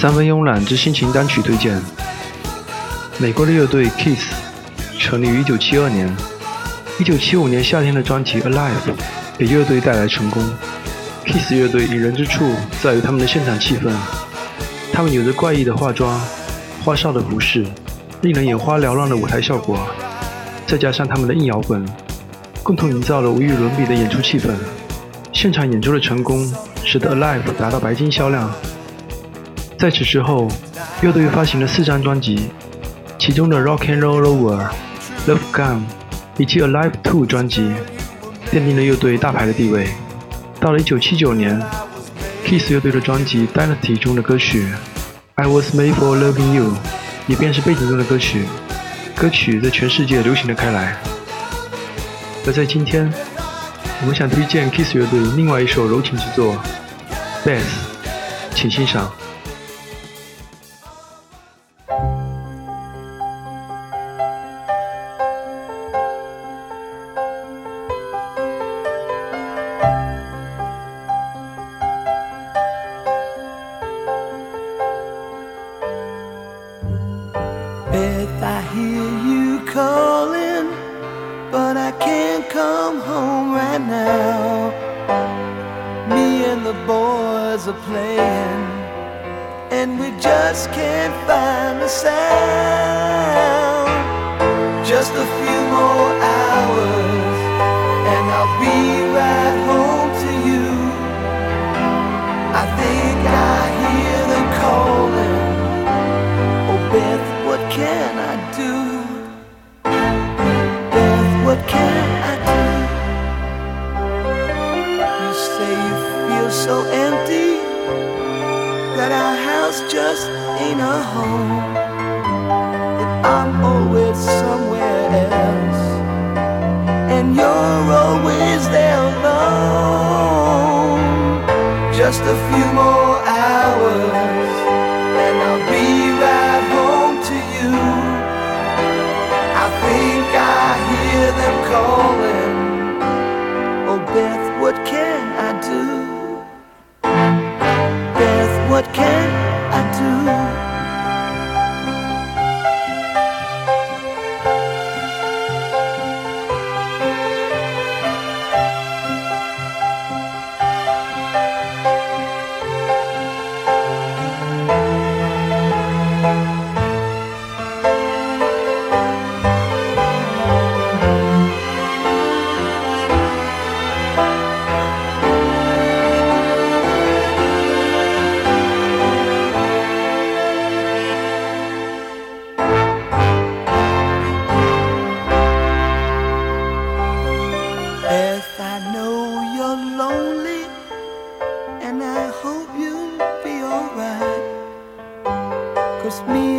三分慵懒之心情单曲推荐。美国的乐队 Kiss 成立于1972年。1975年夏天的专辑《Alive》给乐队带来成功。Kiss 乐队引人之处在于他们的现场气氛，他们有着怪异的化妆、花哨的服饰、令人眼花缭乱的舞台效果，再加上他们的硬摇滚，共同营造了无与伦比的演出气氛。现场演出的成功使得《Alive》达到白金销量。在此之后，乐队发行了四张专辑，其中的《Rock and Roll Over》、《Love Gun》。以及《Alive Two》专辑奠定了乐队大牌的地位。到了1979年，Kiss 乐队的专辑《Dynasty》中的歌曲《I Was Made for Loving You》也便是背景中的歌曲，歌曲在全世界流行了开来。而在今天，我们想推荐 Kiss 乐队另外一首柔情之作《Bass》，请欣赏。But I can't come home right now. Me and the boys are playing, and we just can't find the sound. Just a few more hours, and I'll be right home to you. I think I hear them calling. Oh, Beth, what can I do? What can I do? You say you feel so empty that our house just ain't a home. That I'm always somewhere else, and you're always there alone. Just a few more calling. Oh, Beth, what can I do? with me.